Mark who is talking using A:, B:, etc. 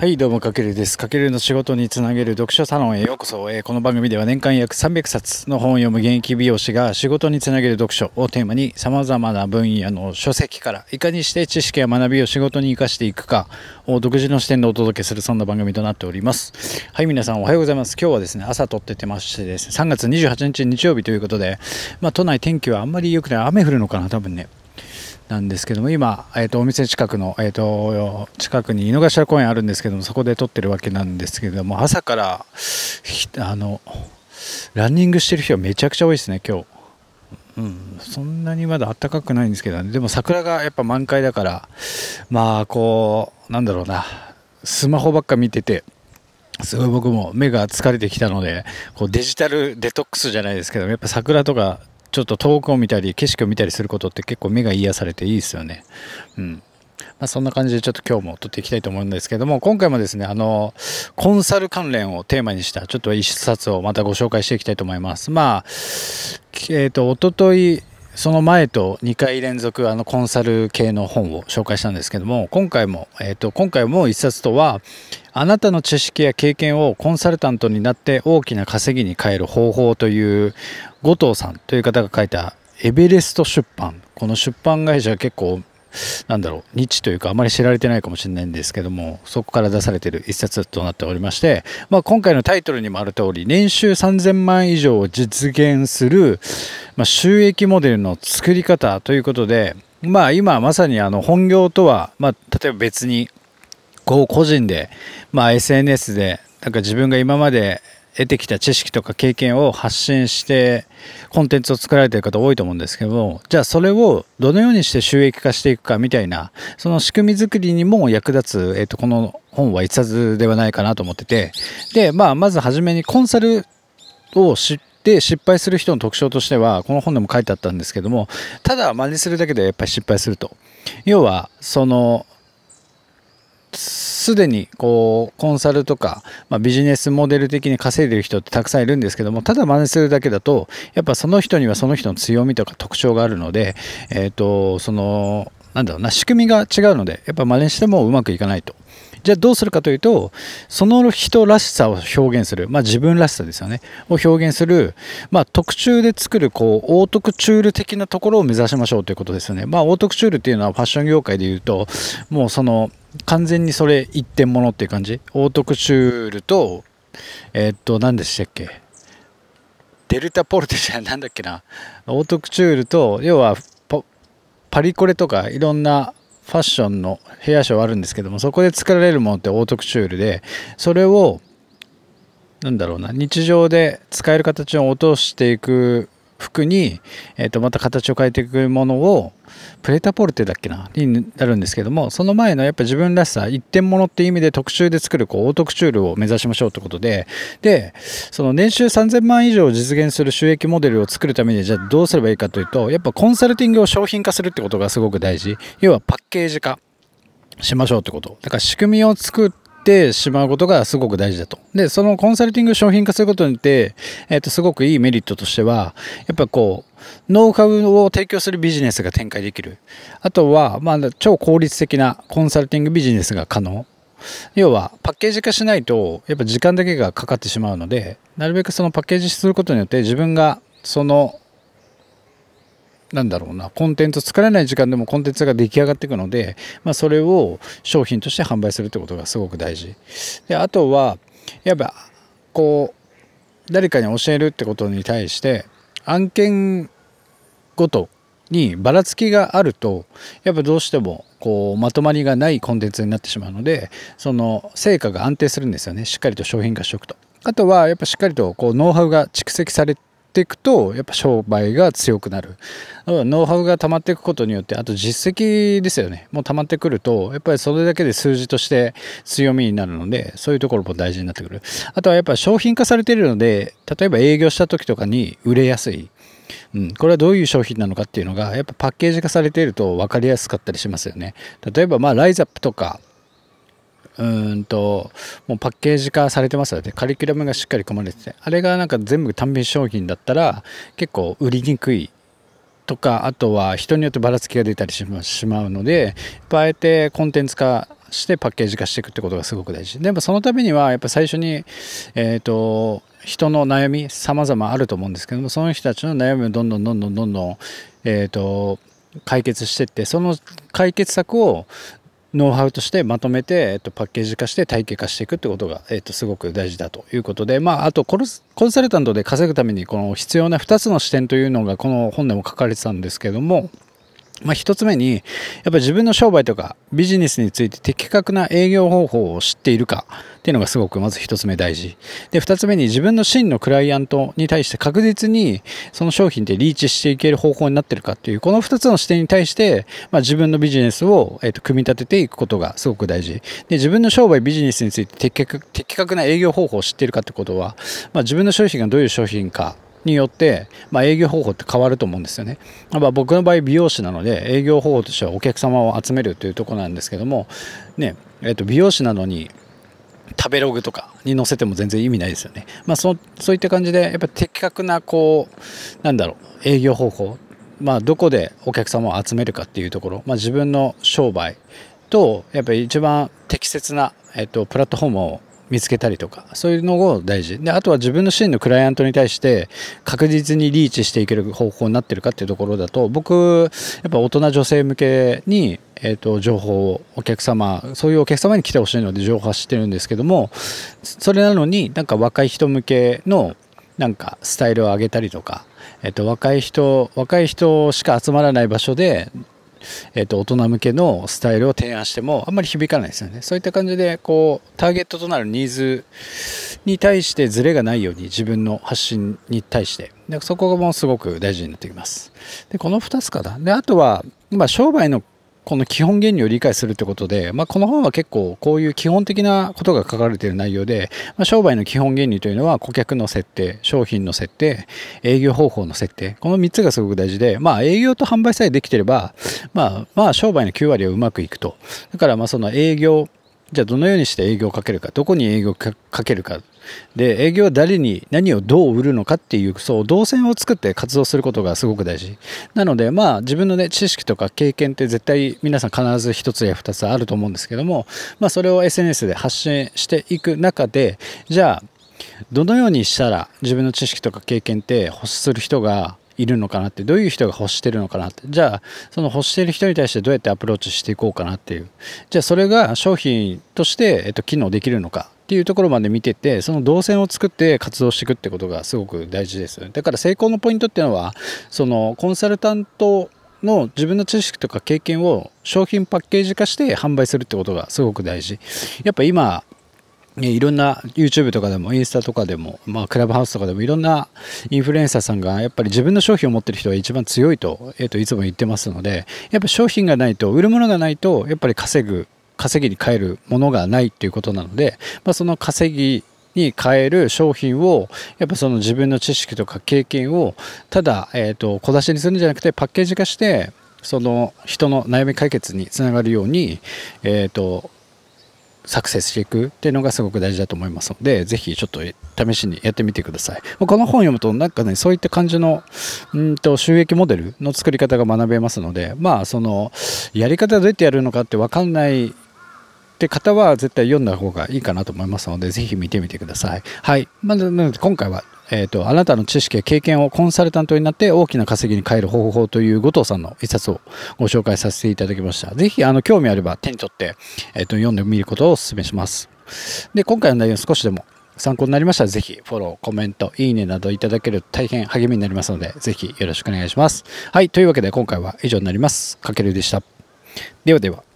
A: はいどうもかけるです。かけるの仕事につなげる読書サロンへようこそ、えー、この番組では年間約300冊の本を読む現役美容師が仕事につなげる読書をテーマに様々な分野の書籍からいかにして知識や学びを仕事に生かしていくかを独自の視点でお届けするそんな番組となっております。はい皆さんおはようございます。今日はですね朝撮っててましてですね3月28日日曜日ということでまあ都内天気はあんまり良くない。雨降るのかな多分ね。なんですけども今、えーと、お店近くの、えーと、近くに井の頭公園あるんですけどもそこで撮ってるわけなんですけども朝からあのランニングしてる人はめちゃくちゃ多いですね今日。うん、そんなにまだ暖かくないんですけど、ね、でも桜がやっぱ満開だからまあこうなんだろうなスマホばっか見ててすごい僕も目が疲れてきたのでこうデジタルデトックスじゃないですけどやっぱ桜とかちょっと遠くを見たり景色を見たりすることって結構目が癒されていいですよね。うんまあ、そんな感じでちょっと今日も撮っていきたいと思うんですけども今回もですねあのコンサル関連をテーマにしたちょっと一冊をまたご紹介していきたいと思います。まあえっ、ー、と一昨日その前と2回連続あのコンサル系の本を紹介したんですけども今回も、えーと、今回も1冊とはあなたの知識や経験をコンサルタントになって大きな稼ぎに変える方法という後藤さんという方が書いたエベレスト出版。この出版会社は結構なんだろうニッチというかあまり知られてないかもしれないんですけどもそこから出されてる一冊となっておりまして、まあ、今回のタイトルにもある通り年収3000万以上を実現する、まあ、収益モデルの作り方ということでまあ今まさにあの本業とは、まあ、例えば別にこう個人で、まあ、SNS でなんか自分が今まで得てきた知識とか経験を発信してコンテンツを作られてる方多いと思うんですけどもじゃあそれをどのようにして収益化していくかみたいなその仕組み作りにも役立つ、えー、とこの本は一冊ではないかなと思っててで、まあ、まず初めにコンサルを知って失敗する人の特徴としてはこの本でも書いてあったんですけどもただ真似するだけでやっぱり失敗すると。要はそのすでにこうコンサルとか、まあ、ビジネスモデル的に稼いでる人ってたくさんいるんですけどもただ真似するだけだとやっぱその人にはその人の強みとか特徴があるので、えーと、そのなんだろうな仕組みが違うのでやっぱ真似してもうまくいかないと。じゃあどうするかというとその人らしさを表現する、まあ、自分らしさですよねを表現する、まあ、特注で作るこうオートクチュール的なところを目指しましょうということですよね。まあ、オートクチュールっていうのはファッション業界でいうともうその完全にそれ一点物っていう感じ？オートクチュールとえー、っと何でしたっけ？デルタポルテじゃなんだっけな。オートクチュールと要はパリコレとかいろんなファッションのヘアショーあるんですけどもそこで作られるものってオートクチュールでそれをなんだろうな日常で使える形を落としていく服に、えー、とまた形を変えていくものをプレタポルテだっけなになるんですけどもその前のやっぱ自分らしさ一点物っていう意味で特注で作るこうオートクチュールを目指しましょうってことででその年収3000万以上を実現する収益モデルを作るためにじゃあどうすればいいかというとやっぱコンサルティングを商品化するってことがすごく大事。要はパッケージ化しましょうってこと。だから仕組みを作っててしまうことがすごく大事だと。で、そのコンサルティング商品化することによって、えっ、と、すごくいいメリットとしては、やっぱこう、ノウハウを提供するビジネスが展開できる。あとは、まあ、超効率的なコンサルティングビジネスが可能。要は、パッケージ化しないと、やっぱ時間だけがかかってしまうので、なるべくそのパッケージすることによって自分がそのなんだろうなコンテンツ作らない時間でもコンテンツが出来上がっていくので、まあ、それを商品として販売するってことがすごく大事であとはやっぱこう誰かに教えるってことに対して案件ごとにばらつきがあるとやっぱどうしてもこうまとまりがないコンテンツになってしまうのでその成果が安定するんですよねしっかりと商品化しておくと。あとはやっぱしっかりとこうノウハウが蓄積されていくとやっぱ商売が強くなる。ノウハウが溜まっていくことによってあと実績ですよね。もう溜まってくるとやっぱりそれだけで数字として強みになるのでそういうところも大事になってくる。あとはやっぱ商品化されているので例えば営業した時とかに売れやすい。うん、これはどういう商品なのかっていうのがやっぱパッケージ化されていると分かりやすかったりしますよね。例えばまあライザップとかうんともうパッケージ化されてますよね。カリキュラムがしっかり組まれてて。あれがなんか全部単品商品だったら結構売りにくいとかあとは人によってばらつきが出たりしまうのであえてコンテンツ化してパッケージ化していくってことがすごく大事。でもそのためにはやっぱ最初にえっ、ー、と人の悩み様々あると思うんですけどもその人たちの悩みをどんどんどんどんどんどんえっ、ー、と解決していってその解決策をノウハウとしてまとめて、えっと、パッケージ化して体系化していくってことが、えっと、すごく大事だということで、まあ、あとコンサルタントで稼ぐためにこの必要な2つの視点というのがこの本でも書かれてたんですけどもまあ、一つ目に、やっぱり自分の商売とかビジネスについて的確な営業方法を知っているかっていうのがすごくまず一つ目大事。で、二つ目に自分の真のクライアントに対して確実にその商品でリーチしていける方法になってるかっていう、この二つの視点に対して、まあ、自分のビジネスを、えー、と組み立てていくことがすごく大事。で、自分の商売ビジネスについて的確的確な営業方法を知っているかってことは、まあ、自分の商品がどういう商品かによって、まあ、営業方法って変わると思うんですよね。まあ、僕の場合美容師なので営業方法としてはお客様を集めるというとこなんですけども、ねえー、と美容師なのに食べログとかに載せても全然意味ないですよね。まあそそういった感じでやっぱ的確なこうなんだろう営業方法まあどこでお客様を集めるかっていうところ、まあ、自分の商売とやっぱり一番適切な、えっと、プラットフォームを見つけたりとかそういうのを大事。であとは自分の真のクライアントに対して確実にリーチしていける方法になってるかっていうところだと僕やっぱ大人女性向けに、えーと、情報をお客様そういうお客様に来てほしいので情報発してるんですけどもそれなのになんか若い人向けのなんかスタイルを上げたりとか、えーと若い人若い人しか集まらない場所でえー、と大人向けのスタイルを提案してもあんまり響かないですよね。そういった感じでこうターゲットとなるニーズに対してズレがないように自分の発信に対して。でそこもすごく大事になってきます。でこの2つかな。であとは、まあ、商売のこの基本原理を理解するってことで、まあ、この本は結構こういう基本的なことが書かれている内容で、まあ、商売の基本原理というのは顧客の設定、商品の設定、営業方法の設定、この3つがすごく大事で、まあ、営業と販売さえできてれば、まあ、まあ、商売の9割はうまくいくと。だから、まあ、その営業、じゃあどのようにして営業をかけるか、どこに営業をかけるか、で営業は誰に何をどう売るのかっていうそう動線を作って活動することがすごく大事。なのでまあ自分のね知識とか経験って絶対皆さん必ず1つや2つあると思うんですけどもまあそれを SNS で発信していく中でじゃあどのようにしたら自分の知識とか経験って欲する人がいるのかなってどういう人が欲してるのかなって。じゃあその欲してる人に対してどうやってアプローチしていこうかなっていう。じゃあそれが商品として、えっと、機能できるのかっていうところまで見ててその動線を作って活動していくってことがすごく大事ですだから成功のポイントっていうのはそのコンサルタントの自分の知識とか経験を商品パッケージ化して販売するってことがすごく大事。やっぱ今いろんな YouTube とかでもインスタとかでも、まあ、クラブハウスとかでもいろんなインフルエンサーさんがやっぱり自分の商品を持ってる人が一番強いと,、えー、といつも言ってますのでやっぱ商品がないと売るものがないとやっぱり稼ぐ稼ぎに変えるものがないっていうことなので、まあ、その稼ぎに変える商品をやっぱその自分の知識とか経験をただ、えーと、小出しにするんじゃなくてパッケージ化してその人の悩み解決につながるように、えーと、サクセスしていくっていうのがすごく大事だと思いますので、ぜひちょっと試しにやってみてください。この本読むとなんかね、そういった感じのうんと収益モデルの作り方が学べますので、まあそのやり方どうやってやるのかって分かんないって方は絶対読んだ方がいいかなと思いますので、ぜひ見てみてください。はい。まず、今回は、え、ー、と、あなたの知識や経験をコンサルタントになって大きな稼ぎに変える方法という後藤さんの一冊をご紹介させていただきました。ぜひ、あの、興味あれば手に取って、えっ、ー、と、読んでみることをお勧めします。で、今回の内容少しでも参考になりましたら、ぜひフォロー、コメント、いいねなどいただけると大変励みになりますので、ぜひよろしくお願いします。はい。というわけで今回は以上になります。かけるでした。ではでは。